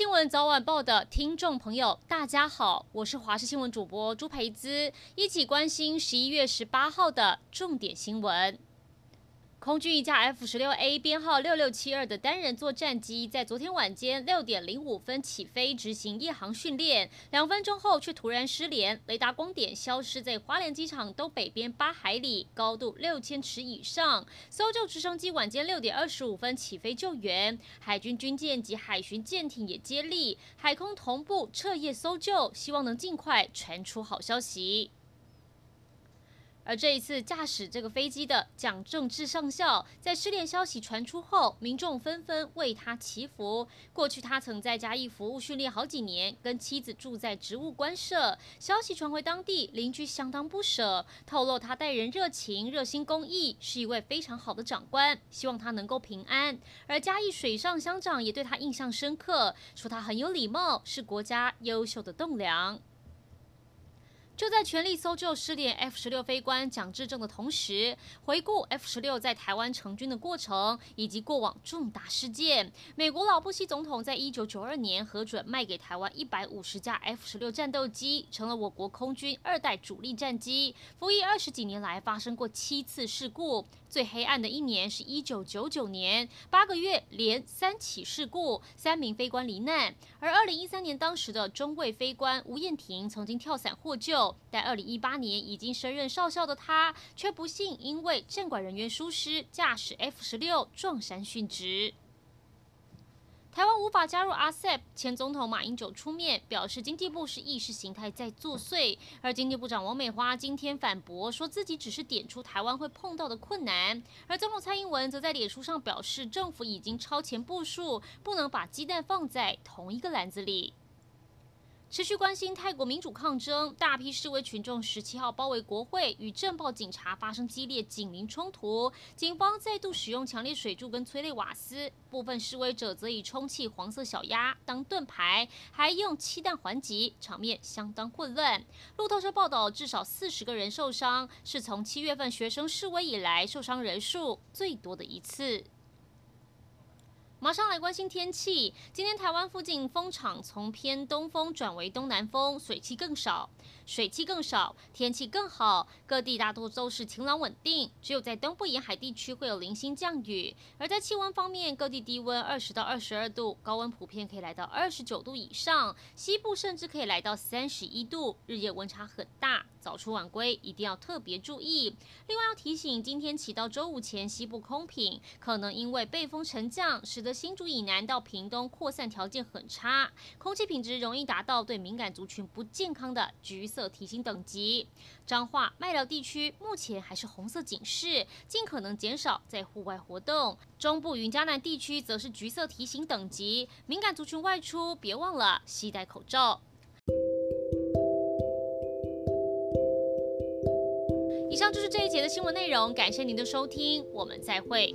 新闻早晚报的听众朋友，大家好，我是华视新闻主播朱培姿，一起关心十一月十八号的重点新闻。空军一架 F 十六 A 编号六六七二的单人座战机，在昨天晚间六点零五分起飞执行夜航训练，两分钟后却突然失联，雷达光点消失在花莲机场东北边八海里，高度六千尺以上。搜救直升机晚间六点二十五分起飞救援，海军军舰及海巡舰艇也接力，海空同步彻夜搜救，希望能尽快传出好消息。而这一次驾驶这个飞机的蒋正志上校，在失联消息传出后，民众纷纷为他祈福。过去他曾在嘉义服务训练好几年，跟妻子住在植物官舍。消息传回当地，邻居相当不舍，透露他待人热情、热心公益，是一位非常好的长官，希望他能够平安。而嘉义水上乡长也对他印象深刻，说他很有礼貌，是国家优秀的栋梁。就在全力搜救失联 F 十六飞官蒋志正的同时，回顾 F 十六在台湾成军的过程以及过往重大事件。美国老布希总统在一九九二年核准卖给台湾一百五十架 F 十六战斗机，成了我国空军二代主力战机。服役二十几年来，发生过七次事故。最黑暗的一年是一九九九年，八个月连三起事故，三名飞官罹难。而二零一三年，当时的中尉飞官吴彦廷曾经跳伞获救，但二零一八年已经升任少校的他，却不幸因为站管人员疏失，驾驶 F 十六撞山殉职。台湾无法加入 RCEP，前总统马英九出面表示，经济部是意识形态在作祟。而经济部长王美花今天反驳，说自己只是点出台湾会碰到的困难。而总统蔡英文则在脸书上表示，政府已经超前部署，不能把鸡蛋放在同一个篮子里。持续关心泰国民主抗争，大批示威群众十七号包围国会，与镇暴警察发生激烈警民冲突，警方再度使用强烈水柱跟催泪瓦斯，部分示威者则以充气黄色小鸭当盾牌，还用气弹还击，场面相当混乱。路透社报道，至少四十个人受伤，是从七月份学生示威以来受伤人数最多的一次。马上来关心天气。今天台湾附近风场从偏东风转为东南风，水汽更少，水汽更少，天气更好。各地大多都是晴朗稳定，只有在东部沿海地区会有零星降雨。而在气温方面，各地低温二十到二十二度，高温普遍可以来到二十九度以上，西部甚至可以来到三十一度，日夜温差很大。早出晚归一定要特别注意。另外要提醒，今天起到周五前，西部空品可能因为背风沉降，使得新竹以南到屏东扩散条件很差，空气品质容易达到对敏感族群不健康的橘色提醒等级。彰化、麦寮地区目前还是红色警示，尽可能减少在户外活动。中部云嘉南地区则是橘色提醒等级，敏感族群外出别忘了携带口罩。以上就是这一节的新闻内容，感谢您的收听，我们再会。